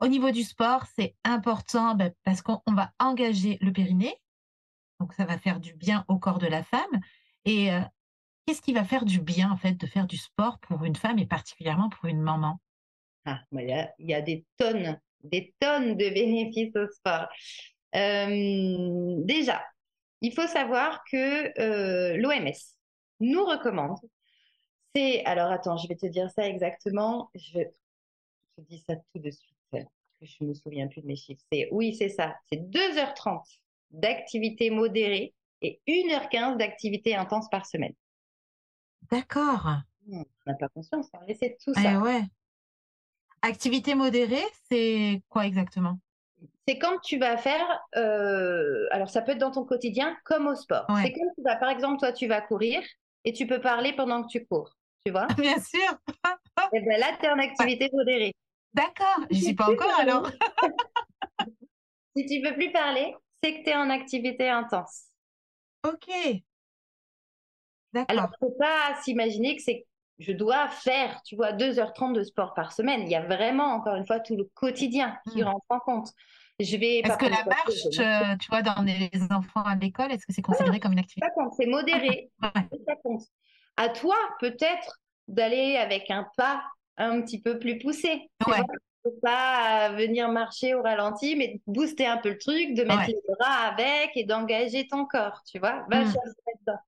au niveau du sport, c'est important bah, parce qu'on on va engager le périnée. Donc, ça va faire du bien au corps de la femme. Et euh, qu'est-ce qui va faire du bien, en fait, de faire du sport pour une femme et particulièrement pour une maman? Ah, il y a, des tonnes, des tonnes de bénéfices au sport. Déjà, il faut savoir que euh, l'OMS nous recommande, c'est, alors attends, je vais te dire ça exactement, je, je dis ça tout de suite, que je me souviens plus de mes chiffres. C'est, oui, c'est ça, c'est 2h30 d'activité modérée et 1h15 d'activité intense par semaine. D'accord. Hmm, On n'a pas conscience, hein, mais c'est tout Eh ça. ouais. Activité modérée, c'est quoi exactement? C'est quand tu vas faire, euh, alors ça peut être dans ton quotidien comme au sport. Ouais. C'est comme tu vas, par exemple, toi tu vas courir et tu peux parler pendant que tu cours, tu vois? Bien sûr. Et bien là, tu es en activité modérée. D'accord. Je suis pas encore alors. Si tu peux plus parler, c'est que tu es en activité intense. Ok. Alors, D'accord. faut pas s'imaginer que c'est je dois faire, tu vois, 2h30 de sport par semaine. Il y a vraiment, encore une fois, tout le quotidien qui Mm. rentre en compte. Je vais Est-ce que la je marche, euh, tu vois, dans les enfants à l'école, est-ce que c'est considéré comme une activité? Ça compte, c'est modéré. Ouais. ça compte. À toi, peut-être, d'aller avec un pas un petit peu plus poussé. Ouais. vois, Tu peux pas euh, venir marcher au ralenti, mais booster un peu le truc, de mettre Ouais. les bras avec et d'engager ton corps, tu vois. Va Mm. chercher là-dedans.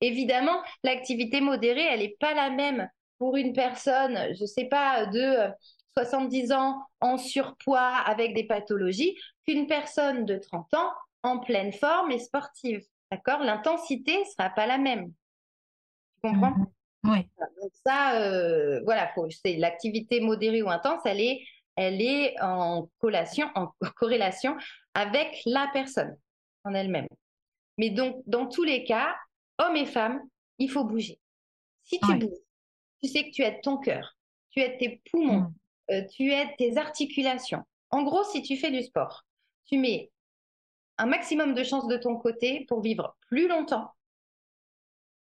Évidemment, l'activité modérée, elle n'est pas la même pour une personne, je sais pas, de euh, 70 ans en surpoids avec des pathologies qu'une personne de 30 ans en pleine forme et sportive. D'accord? L'intensité sera pas la même. Tu comprends? Mhm. Oui. Donc ça, euh, voilà, c'est l'activité modérée ou intense, elle est, elle est en collation, en corrélation avec la personne en elle-même. Mais donc, dans tous les cas, hommes et femmes, il faut bouger. Si tu Ouais. bouges, tu sais que tu aides ton cœur, tu aides tes poumons, Mm. euh, tu aides tes articulations. En gros, si tu fais du sport, tu mets un maximum de chances de ton côté pour vivre plus longtemps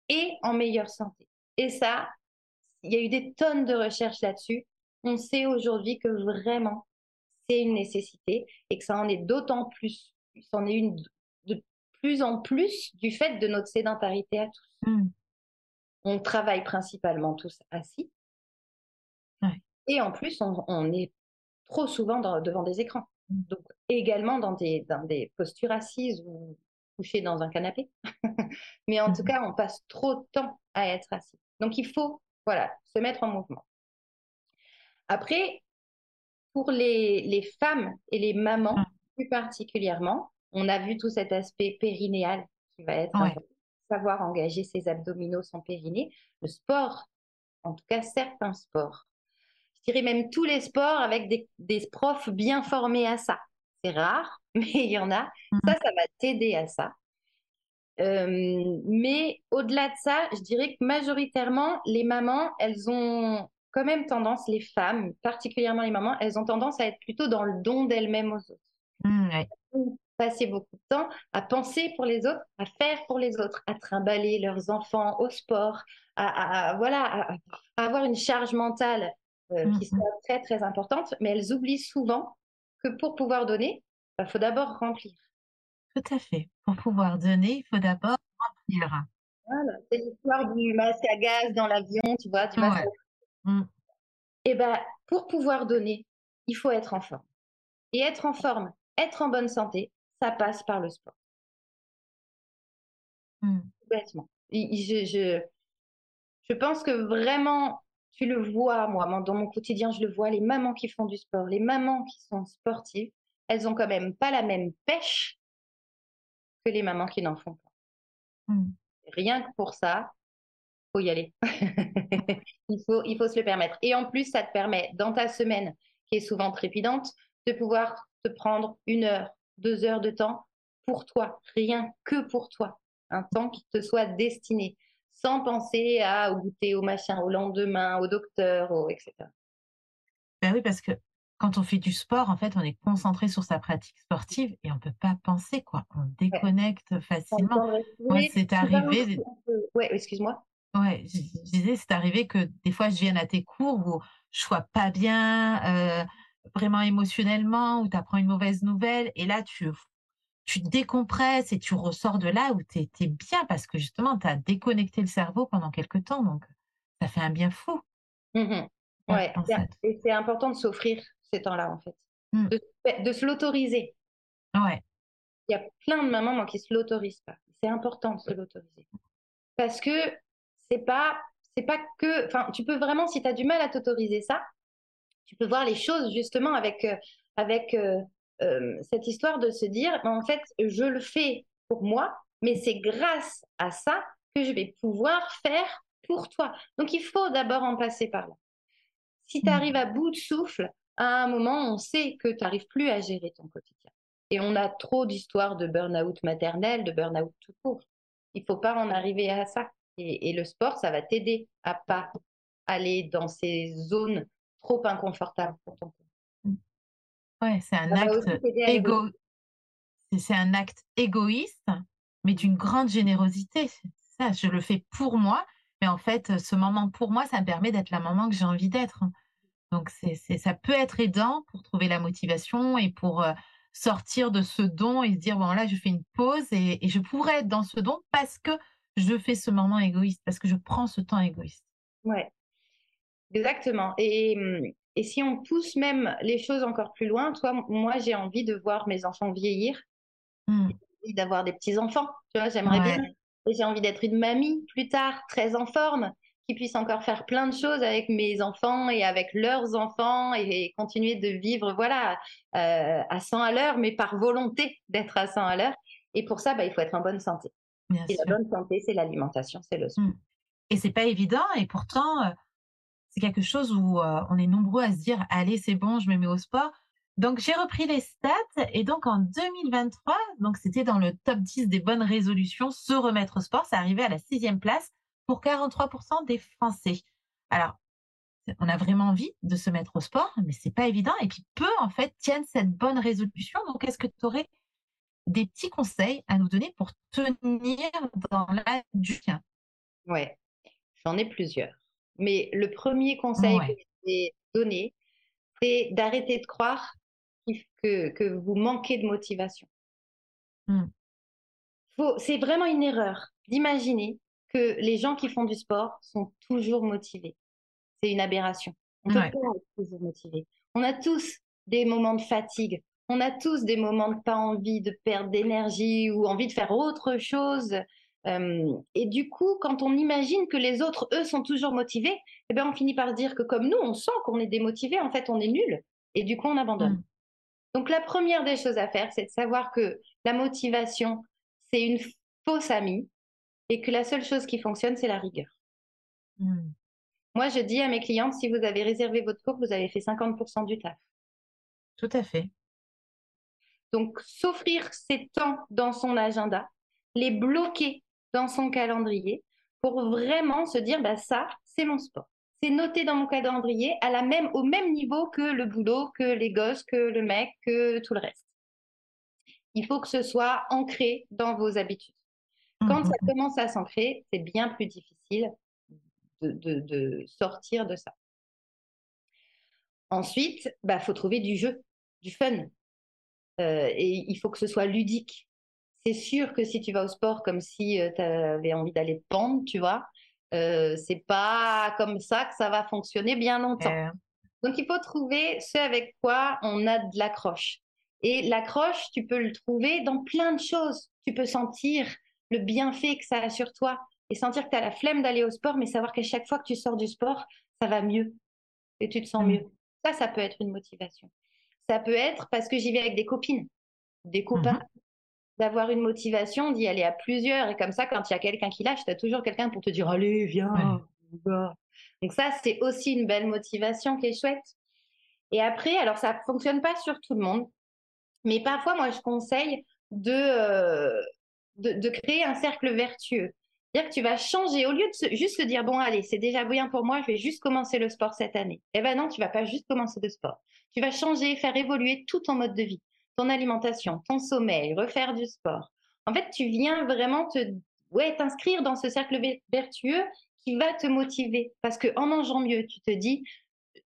et en meilleure santé. Et ça, il y a eu des tonnes de recherches là-dessus. On sait aujourd'hui que vraiment, c'est une nécessité et que ça en est d'autant plus, c'en est une de plus en plus du fait de notre sédentarité à tous. Mm. On travaille principalement tous assis. Ouais. Et en plus, on, on est trop souvent dans- devant des écrans. Mm. Donc, également dans des, dans des postures assises ou couchées dans un canapé. Mais en tout Mhm. cas, on passe trop de temps à être assis. Donc, il faut voilà, se mettre en mouvement. Après, pour les, les femmes et les mamans, plus particulièrement, on a vu tout cet aspect périnéal qui va être Ouais. savoir engager ses abdominaux, son périnée. Le sport, en tout cas certains sports, je dirais même tous les sports avec des, des profs bien formés à ça. C'est rare, mais il y en a. Mhm. Ça, ça va t'aider à ça. Euh, mais au-delà de ça, je dirais que majoritairement, les mamans, elles ont quand même tendance, les femmes, particulièrement les mamans, elles ont tendance à être plutôt dans le don d'elles-mêmes aux autres. Mmh, Passer beaucoup de temps à penser pour les autres, à faire pour les autres, à trimballer leurs enfants au sport, à, voilà, à, avoir une charge mentale euh, mmh, qui soit très très importante, mais elles oublient souvent que pour pouvoir donner, il bah, faut d'abord remplir. Tout à fait. Pour pouvoir donner, il faut d'abord remplir. Voilà, c'est l'histoire du masque à gaz dans l'avion, tu vois. Mmh. Et ben, pour pouvoir donner, il faut être en forme. Et être en forme, être en bonne santé, ça passe par le sport. Mmh. Complètement. Je, je, je pense que vraiment, tu le vois, moi, dans mon quotidien, je le vois, les mamans qui font du sport, les mamans qui sont sportives, elles ont quand même pas la même pêche que les mamans qui n'en font pas. Mmh. Rien que pour ça, faut y aller. il, faut, il faut se le permettre. Et en plus, ça te permet, dans ta semaine, qui est souvent trépidante, de pouvoir te prendre une heure, deux heures de temps pour toi, rien que pour toi. Un temps qui te soit destiné, sans penser à au goûter, au machin, au lendemain, au docteur, au, etc. Ben oui, parce que quand on fait du sport, en fait, on est concentré sur sa pratique sportive et on ne peut pas penser, quoi. On déconnecte facilement. Moi, c'est arrivé. Ouais, excuse-moi. Ouais, je, disais, c'est arrivé que des fois, je vienne à tes cours où je sois pas bien, euh, vraiment émotionnellement, où tu apprends une mauvaise nouvelle, et là, tu, tu décompresses et tu ressors de là où tu es, bien parce que justement, tu as déconnecté le cerveau pendant quelques temps, donc ça fait un bien fou. Mmh ouais, et c'est important de s'offrir ces temps-là, en fait, mmh. de, se l'autoriser. Ouais. Il y a plein de mamans, moi, qui se l'autorisent pas. C'est important de se l'autoriser. Parce que c'est pas c'est pas que enfin tu peux vraiment si tu as du mal à t'autoriser ça tu peux voir les choses justement avec euh, avec euh, euh, cette histoire de se dire en fait je le fais pour moi mais c'est grâce à ça que je vais pouvoir faire pour toi. Donc il faut d'abord en passer par là. Si tu arrives à bout de souffle à un moment on sait que tu n'arrives plus à gérer ton quotidien. Et on a trop d'histoires de burn-out maternel de burn-out tout court. Il faut pas en arriver à ça. Et, le sport, ça va t'aider à pas aller dans ces zones trop inconfortables pour ton corps. Mmh. Ouais, c'est un acte égo... c'est un acte égoïste, mais d'une grande générosité. Ça, je le fais pour moi, mais en fait, ce moment pour moi, ça me permet d'être la maman que j'ai envie d'être. Donc, c'est, ça peut être aidant pour trouver la motivation et pour euh, sortir de ce don et se dire, bon, là, je fais une pause et, et je pourrais être dans ce don parce que je fais ce moment égoïste parce que je prends ce temps égoïste. Ouais, exactement. Et, mmh, et si on pousse même les choses encore plus loin, toi, moi, j'ai envie de voir mes enfants vieillir, mmh. d'avoir des petits enfants. Tu vois, j'aimerais bien. Et j'ai envie d'être une mamie plus tard, très en forme, qui puisse encore faire plein de choses avec mes enfants et avec leurs enfants et, continuer de vivre, voilà, euh, à 100 à l'heure, mais par volonté d'être à 100 à l'heure. Et pour ça, bah, il faut être en bonne santé et la bonne santé, c'est l'alimentation, c'est le sport. Mmh. Et c'est pas évident, et pourtant, euh, c'est quelque chose où euh, on est nombreux à se dire allez, c'est bon, je me mets au sport. Donc j'ai repris les stats et donc en 2023, donc c'était dans le top 10 des bonnes résolutions, se remettre au sport, ça arrivait à la sixième place pour 43% des Français. Alors on a vraiment envie de se mettre au sport, mais c'est pas évident. Et puis peu en fait tiennent cette bonne résolution. Donc est-ce que tu aurais des petits conseils à nous donner pour tenir dans la durée? Ouais, j'en ai plusieurs. Mais le premier conseil que je vais donner, c'est d'arrêter de croire que, que, vous manquez de motivation. Mmh. C'est vraiment une erreur d'imaginer que les gens qui font du sport sont toujours motivés. C'est une aberration. On peut pas être toujours motivé. On a tous des moments de fatigue, on a tous des moments de pas envie de perdre d'énergie ou envie de faire autre chose. Euh, et du coup, quand on imagine que les autres, eux, sont toujours motivés, eh bien, on finit par dire que comme nous, on sent qu'on est démotivé, en fait, on est nul. Et du coup, on abandonne. Mmh. Donc, la première des choses à faire, c'est de savoir que la motivation, c'est une fausse amie et que la seule chose qui fonctionne, c'est la rigueur. Mmh. Moi, je dis à mes clientes, si vous avez réservé votre cours, vous avez fait 50% du taf. Tout à fait. Donc, s'offrir ces temps dans son agenda, les bloquer dans son calendrier pour vraiment se dire, bah, ça, c'est mon sport. c'est noté dans mon calendrier à la même, au même niveau que le boulot, que les gosses, que le mec, que tout le reste. Il faut que ce soit ancré dans vos habitudes. Quand ça mmh, commence à s'ancrer, c'est bien plus difficile de, sortir de ça. Ensuite, il bah, faut trouver du jeu, du fun. Euh, et il faut que ce soit ludique. C'est sûr que si tu vas au sport comme si euh, tu avais envie d'aller te pendre, tu vois, euh, c'est pas comme ça que ça va fonctionner bien longtemps. Donc il faut trouver ce avec quoi on a de l'accroche. Et l'accroche, tu peux le trouver dans plein de choses. Tu peux sentir le bienfait que ça a sur toi et sentir que tu as la flemme d'aller au sport, mais savoir qu'à chaque fois que tu sors du sport, ça va mieux et tu te sens mmh. mieux. Ça, ça peut être une motivation. Ça peut être parce que j'y vais avec des copines, des copains, mmh d'avoir une motivation, d'y aller à plusieurs. Et comme ça, quand il y a quelqu'un qui lâche, tu as toujours quelqu'un pour te dire Allez, viens. Donc, ça, c'est aussi une belle motivation qui est chouette. Et après, alors ça ne fonctionne pas sur tout le monde, mais parfois, moi, je conseille de, euh, de, créer un cercle vertueux. C'est-à-dire que tu vas changer, au lieu de juste se dire, bon, allez, c'est déjà bien pour moi, je vais juste commencer le sport cette année. Eh ben non, tu vas pas juste commencer le sport. Tu vas changer, faire évoluer tout ton mode de vie, ton alimentation, ton sommeil, refaire du sport. En fait, tu viens vraiment te, ouais, t'inscrire dans ce cercle vertueux qui va te motiver. Parce que en mangeant mieux, tu te dis,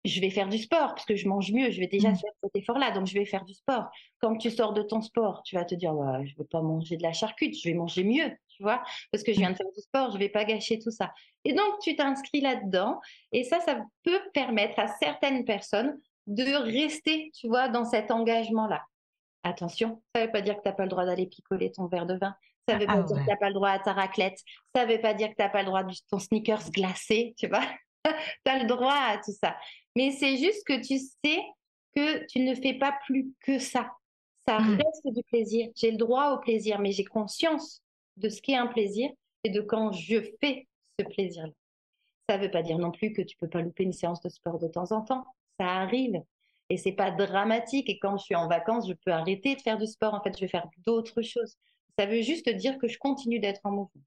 je vais faire du sport parce que je mange mieux, je vais déjà mmh. faire cet effort-là, donc je vais faire du sport. Quand tu sors de ton sport, tu vas te dire, ouais, je ne vais pas manger de la charcuterie, je vais manger mieux, tu vois, parce que je viens de faire du sport, je ne vais pas gâcher tout ça. Et donc, tu t'inscris là-dedans, et ça, ça peut permettre à certaines personnes de rester, tu vois, dans cet engagement-là. Attention, ça ne veut pas dire que tu n'as pas le droit d'aller picoler ton verre de vin. Ça ne veut ah, pas dire que tu n'as pas le droit à ta raclette. Ça ne veut pas dire que tu n'as pas le droit de ton sneakers glacé, tu vois. tu as le droit à tout ça. Mais c'est juste que tu sais que tu ne fais pas plus que ça. Ça mmh. reste du plaisir. J'ai le droit au plaisir, mais j'ai conscience de ce qu'est un plaisir et de quand je fais ce plaisir-là. Ça ne veut pas dire non plus que tu peux pas louper une séance de sport de temps en temps. Ça arrive. Et c'est pas dramatique. Et quand je suis en vacances, je peux arrêter de faire du sport. En fait, je vais faire d'autres choses. Ça veut juste dire que je continue d'être en mouvement.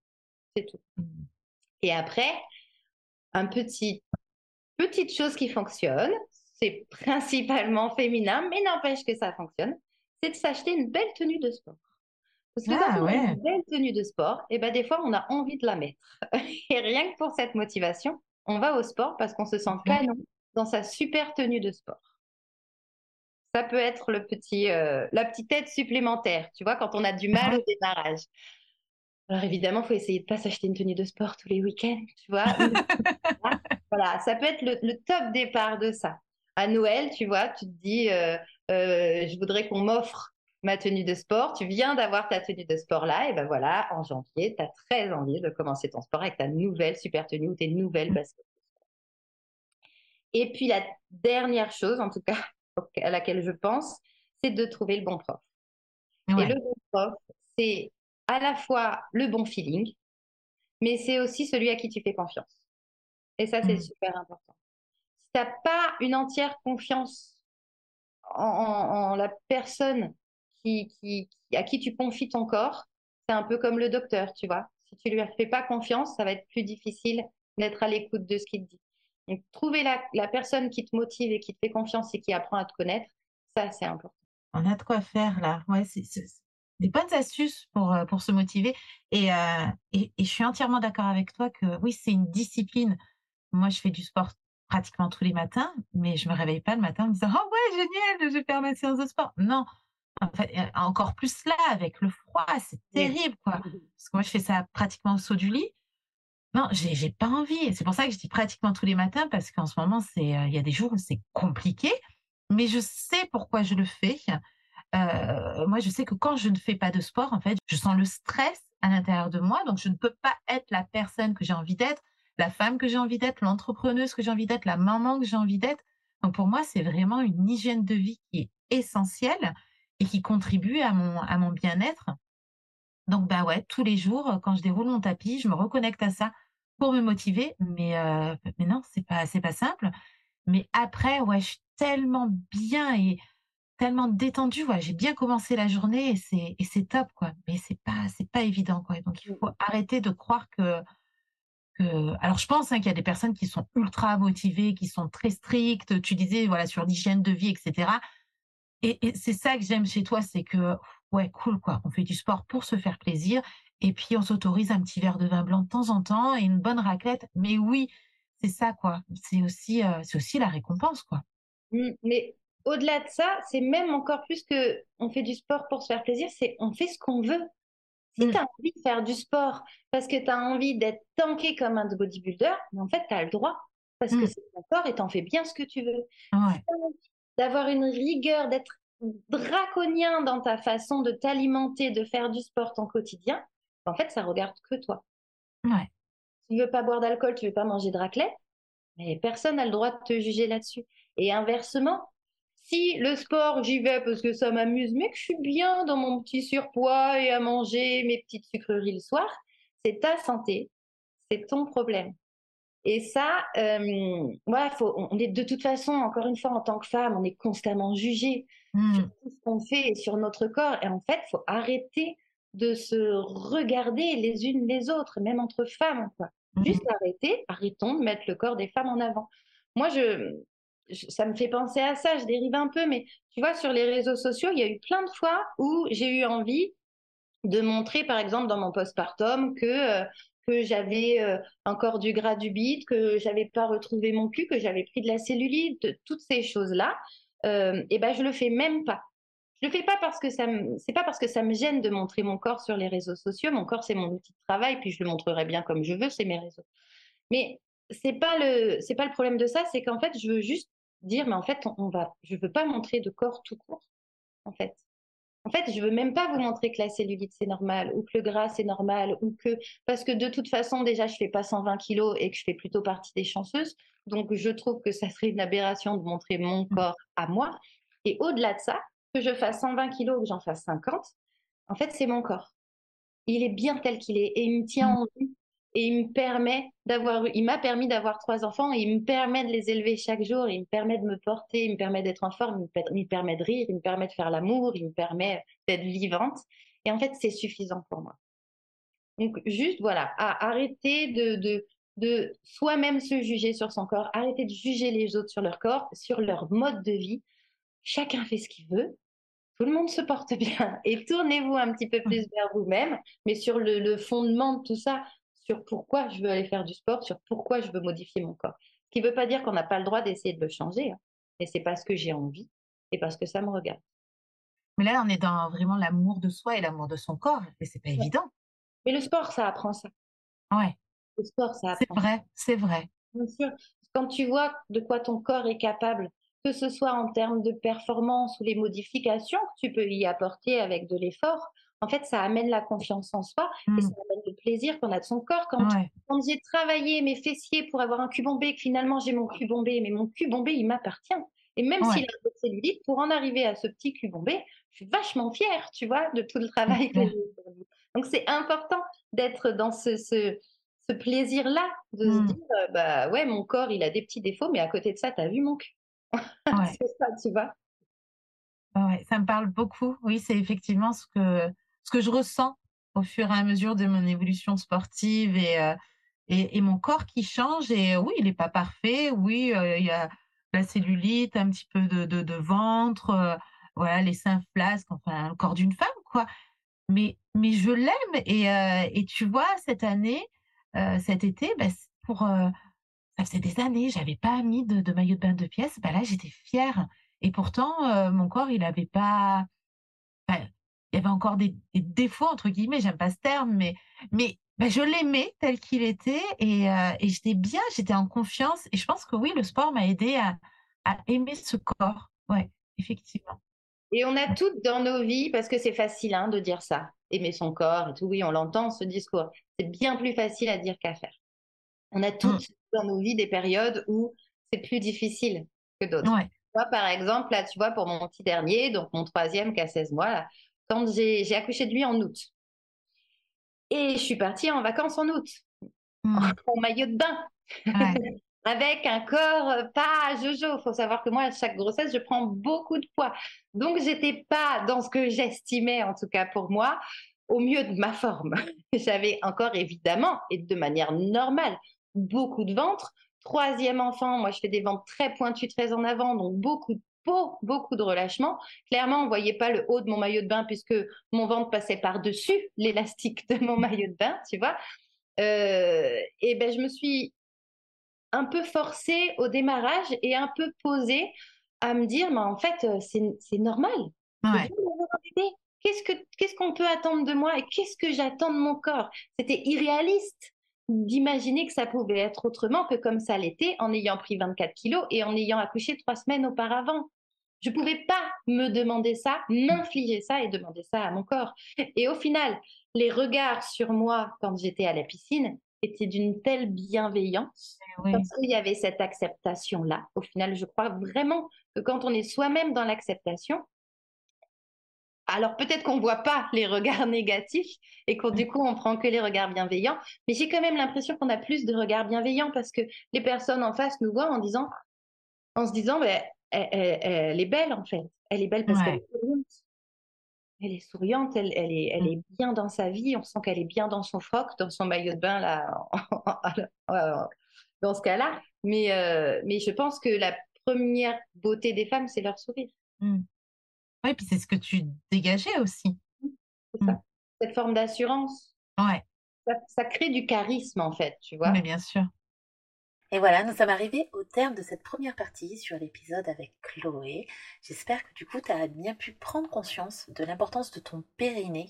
C'est tout. Mmh. Et après, un petit petite chose qui fonctionne, c'est principalement féminin, mais n'empêche que ça fonctionne, c'est de s'acheter une belle tenue de sport. Parce que quand ah, on a une belle tenue de sport, et eh ben des fois on a envie de la mettre. et rien que pour cette motivation, on va au sport parce qu'on se sent canon dans sa super tenue de sport. Ça peut être le petit, euh, la petite aide supplémentaire, tu vois, quand on a du mal au démarrage. Alors évidemment, il faut essayer de pas s'acheter une tenue de sport tous les week-ends, tu vois. voilà, ça peut être le, top départ de ça. À Noël, tu vois, tu te dis, euh, euh, je voudrais qu'on m'offre ma tenue de sport. Tu viens d'avoir ta tenue de sport là, et ben voilà, en janvier, tu as très envie de commencer ton sport avec ta nouvelle super tenue ou tes nouvelles baskets. Et puis la dernière chose, en tout cas à laquelle je pense, c'est de trouver le bon prof. Et le bon prof, c'est à la fois le bon feeling, mais c'est aussi celui à qui tu fais confiance. Et ça, c'est mmh. super important. Si tu n'as pas une entière confiance en, la personne qui, qui, à qui tu confies ton corps, c'est un peu comme le docteur, tu vois. Si tu lui fais pas confiance, ça va être plus difficile d'être à l'écoute de ce qu'il te dit. Donc, trouver la, la, personne qui te motive et qui te fait confiance et qui apprend à te connaître, ça, c'est important. On a de quoi faire là. Ouais, c'est des bonnes astuces pour, euh, pour se motiver. Euh, et, et, je suis entièrement d'accord avec toi que oui, c'est une discipline. Moi, je fais du sport pratiquement tous les matins, mais je me réveille pas le matin en me disant Oh ouais, génial, je vais faire ma séance de sport. Non, en fait, encore plus là, avec le froid, c'est terrible, quoi. Parce que moi, je fais ça pratiquement au saut du lit. Non, j'ai, j'ai pas envie. C'est pour ça que je dis pratiquement tous les matins, parce qu'en ce moment, c'est, il y a des jours où c'est compliqué, mais je sais pourquoi je le fais. Euh, moi, je sais que quand je ne fais pas de sport, en fait, je sens le stress à l'intérieur de moi. Donc, je ne peux pas être la personne que j'ai envie d'être, la femme que j'ai envie d'être, l'entrepreneuse que j'ai envie d'être, la maman que j'ai envie d'être. Donc, pour moi, c'est vraiment une hygiène de vie qui est essentielle et qui contribue à mon, à mon bien-être. Donc, bah ouais, tous les jours, quand je déroule mon tapis, je me reconnecte à ça pour me motiver. Mais, euh, mais non, c'est pas, c'est pas simple. Mais après, ouais, je suis tellement bien et tellement détendu. Ouais, j'ai bien commencé la journée et c'est et c'est top quoi. Mais c'est pas c'est pas évident quoi. Donc il mmh. faut arrêter de croire que alors je pense hein, qu'il y a des personnes qui sont ultra motivées, qui sont très strictes. Tu disais voilà sur l'hygiène de vie, etc. Et, c'est ça que j'aime chez toi, c'est que ouais cool quoi. On fait du sport pour se faire plaisir et puis on s'autorise un petit verre de vin blanc de temps en temps et une bonne raclette. Mais oui, c'est ça quoi. C'est aussi euh, c'est aussi la récompense quoi. Mmh, mais au-delà de ça, c'est même encore plus que on fait du sport pour se faire plaisir, c'est on fait ce qu'on veut. Si mmh. tu as envie de faire du sport parce que tu as envie d'être tanké comme un bodybuilder, mais en fait, tu as le droit. Parce que mmh. c'est ton corps et tu en fais bien ce que tu veux. d'avoir une rigueur, d'être draconien dans ta façon de t'alimenter, de faire du sport en quotidien, en fait, ça regarde que toi. Ouais. Tu veux pas boire d'alcool, tu veux pas manger de raclette, mais personne n'a le droit de te juger là-dessus. Et inversement, si le sport, j'y vais parce que ça m'amuse, mais que je suis bien dans mon petit surpoids et à manger mes petites sucreries le soir, c'est ta santé, c'est ton problème. Et ça, euh, faut, on est de toute façon, encore une fois, en tant que femme, on est constamment jugé mmh. sur tout ce qu'on fait et sur notre corps. Et en fait, il faut arrêter de se regarder les unes les autres, même entre femmes. Quoi. Mmh. Juste arrêter, arrêtons de mettre le corps des femmes en avant. Moi, je, ça me fait penser à ça, je dérive un peu, mais tu vois, sur les réseaux sociaux, il y a eu plein de fois où j'ai eu envie de montrer, par exemple, dans mon postpartum, que, euh, que j'avais euh, encore du gras du bide, que j'avais pas retrouvé mon cul, que j'avais pris de la cellulite, toutes ces choses-là. Euh, et ben, je le fais même pas. Je le fais pas parce que ça me, c'est pas parce que ça me gêne de montrer mon corps sur les réseaux sociaux. Mon corps, c'est mon outil de travail, puis je le montrerai bien comme je veux, c'est mes réseaux. Mais c'est pas le, c'est pas le problème de ça, c'est qu'en fait, je veux juste dire, mais en fait, on, va, je veux pas montrer de corps tout court, en fait. En fait, je veux même pas vous montrer que la cellulite c'est normal ou que le gras c'est normal ou que parce que de toute façon déjà je fais pas 120 kilos et que je fais plutôt partie des chanceuses, donc je trouve que ça serait une aberration de montrer mon mmh. corps à moi. Et au-delà de ça, que je fasse 120 kilos ou que j'en fasse 50, en fait c'est mon corps. Il est bien tel qu'il est et il me tient mmh. en vie et il me permet d'avoir, il m'a permis d'avoir trois enfants et il me permet de les élever chaque jour, il me permet de me porter, il me permet d'être en forme, il me, permet de rire, il me permet de faire l'amour, il me permet d'être vivante. Et en fait, c'est suffisant pour moi. Donc, juste, voilà, à arrêter de, de, de soi-même se juger sur son corps, arrêter de juger les autres sur leur corps, sur leur mode de vie. Chacun fait ce qu'il veut. Tout le monde se porte bien et tournez-vous un petit peu plus vers vous-même, mais sur le, le fondement de tout ça, sur pourquoi je veux aller faire du sport, sur pourquoi je veux modifier mon corps. Ce qui ne veut pas dire qu'on n'a pas le droit d'essayer de le changer, hein. mais c'est parce que j'ai envie et parce que ça me regarde. Mais là, on est dans vraiment l'amour de soi et l'amour de son corps, et c'est pas évident. Mais le sport, ça apprend ça. Ouais. Le sport, ça apprend. C'est vrai, c'est vrai. Bien sûr. Quand tu vois de quoi ton corps est capable, que ce soit en termes de performance ou les modifications que tu peux y apporter avec de l'effort, en fait, ça amène la confiance en soi et mmh. ça amène le plaisir qu'on a de son corps. Quand, j'ai travaillé mes fessiers pour avoir un cul bombé, que finalement j'ai mon cul bombé, mais mon cul bombé, il m'appartient. Et même s'il a de cellulite, pour en arriver à ce petit cul bombé, je suis vachement fière, tu vois, de tout le travail que j'ai Donc, c'est important d'être dans ce, ce, plaisir-là, de se mmh. dire, bah ouais, mon corps, il a des petits défauts, mais à côté de ça, tu as vu mon cul. c'est ça, tu vois. Ouais, ça me parle beaucoup. Oui, c'est effectivement ce que ce que je ressens au fur et à mesure de mon évolution sportive et, euh, et, mon corps qui change. Et oui, il n'est pas parfait. Oui, euh, il y a la cellulite, un petit peu de, de, ventre, euh, voilà, les seins flasques, enfin, le corps d'une femme, quoi. Mais, mais je l'aime. Et, et tu vois, cette année, cet été, bah, pour, ça faisait des années, j'avais pas mis de, de, maillot de bain de pièces. Bah là, j'étais fière. Et pourtant, mon corps, il n'avait pas il y avait encore des, défauts, entre guillemets, j'aime pas ce terme, mais, mais bah, je l'aimais tel qu'il était et, euh, et j'étais bien, j'étais en confiance. Et je pense que oui, le sport m'a aidé à, à, aimer ce corps. Ouais, effectivement. Et on a toutes dans nos vies, parce que c'est facile hein, de dire ça, aimer son corps et tout. Oui, on l'entend, ce discours. C'est bien plus facile à dire qu'à faire. On a mmh. Dans nos vies des périodes où c'est plus difficile que d'autres. Moi, par exemple, là, tu vois, pour mon petit dernier, donc mon troisième qui a 16 mois, là, quand j'ai accouché de lui en août. Et je suis partie en vacances en août, mmh. en, maillot de bain, avec un corps pas jojo. Il faut savoir que moi, à chaque grossesse, je prends beaucoup de poids. Donc, j'étais pas dans ce que j'estimais, en tout cas pour moi, au mieux de ma forme. J'avais encore évidemment, et de manière normale, beaucoup de ventre. Troisième enfant, moi je fais des ventres très pointus, très en avant, donc beaucoup de peau, beaucoup de relâchement. Clairement, on ne voyait pas le haut de mon maillot de bain puisque mon ventre passait par-dessus l'élastique de mon maillot de bain, tu vois. Euh, et ben je me suis un peu forcée au démarrage et un peu posée à me dire, mais en fait, euh, c'est normal. Qu'est-ce que qu'est-ce qu'on peut attendre de moi et qu'est-ce que j'attends de mon corps? C'était irréaliste d'imaginer que ça pouvait être autrement que comme ça l'était en ayant pris 24 kilos et en ayant accouché trois semaines auparavant. Je ne pouvais pas me demander ça, m'infliger ça et demander ça à mon corps. Et au final, les regards sur moi quand j'étais à la piscine étaient d'une telle bienveillance eh parce qu'il y avait cette acceptation-là. Au final, je crois vraiment que quand on est soi-même dans l'acceptation, alors peut-être qu'on ne voit pas les regards négatifs et qu'au du coup on prend que les regards bienveillants, mais j'ai quand même l'impression qu'on a plus de regards bienveillants parce que les personnes en face nous voient en disant, en se disant, ben, elle, est belle en fait, elle est belle parce qu'elle est souriante. Elle est souriante, elle, est, elle est bien dans sa vie, on sent qu'elle est bien dans son froc, dans son maillot de bain là, dans ce cas-là. Mais, euh, mais je pense que la première beauté des femmes, c'est leur sourire. Mmh. Oui, puis c'est ce que tu dégageais aussi. C'est ça. Mmh. Cette forme d'assurance. Ouais. Ça, ça, crée du charisme, en fait, tu vois. Mais bien sûr. Et voilà, nous sommes arrivés au terme de cette première partie sur l'épisode avec Chloé. J'espère que du coup, tu as bien pu prendre conscience de l'importance de ton périnée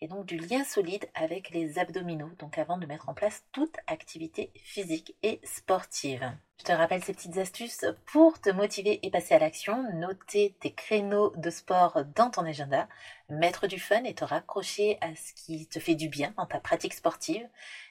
et donc du lien solide avec les abdominaux, donc avant de mettre en place toute activité physique et sportive. Je te rappelle ces petites astuces pour te motiver et passer à l'action. Noter tes créneaux de sport dans ton agenda, mettre du fun et te raccrocher à ce qui te fait du bien dans ta pratique sportive.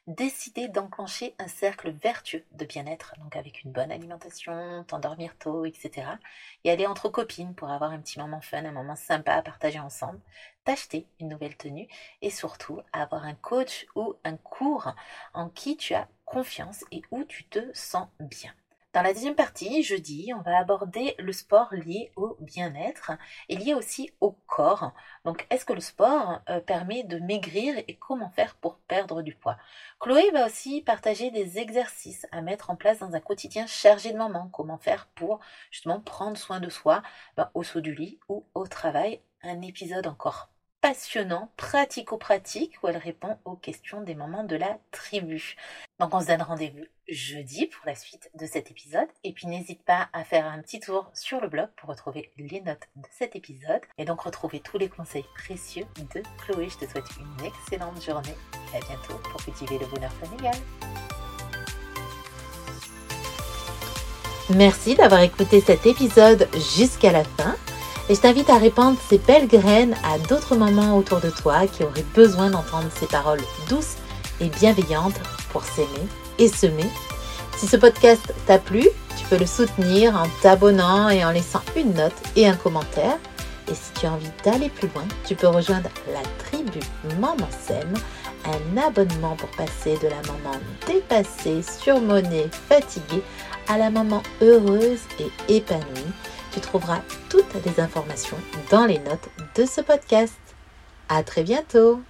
Décider d'enclencher un cercle vertueux de bien-être, donc avec une bonne alimentation, t'endormir tôt, etc. Et aller entre copines pour avoir un petit moment fun, un moment sympa à partager ensemble t'acheter une nouvelle tenue et surtout avoir un coach ou un cours en qui tu as confiance et où tu te sens bien. Dans la deuxième partie, jeudi, on va aborder le sport lié au bien-être et lié aussi au corps. Donc, est-ce que le sport euh, permet de maigrir et comment faire pour perdre du poids? Chloé va aussi partager des exercices à mettre en place dans un quotidien chargé de moments. Comment faire pour justement prendre soin de soi ben, au saut du lit ou au travail? Un épisode encore passionnant, pratico-pratique, où elle répond aux questions des moments de la tribu. Donc on se donne rendez-vous jeudi pour la suite de cet épisode. Et puis n'hésite pas à faire un petit tour sur le blog pour retrouver les notes de cet épisode et donc retrouver tous les conseils précieux de Chloé. Je te souhaite une excellente journée et à bientôt pour cultiver le bonheur familial. Merci d'avoir écouté cet épisode jusqu'à la fin et je t'invite à répandre ces belles graines à d'autres mamans autour de toi qui auraient besoin d'entendre ces paroles douces et bienveillantes pour s'aimer et semer. Si ce podcast t'a plu, tu peux le soutenir en t'abonnant et en laissant une note et un commentaire. Et si tu as envie d'aller plus loin, tu peux rejoindre la tribu Maman Sème, un abonnement pour passer de la maman dépassée, surmonnée, fatiguée à la maman heureuse et épanouie tu trouveras toutes les informations dans les notes de ce podcast. À très bientôt!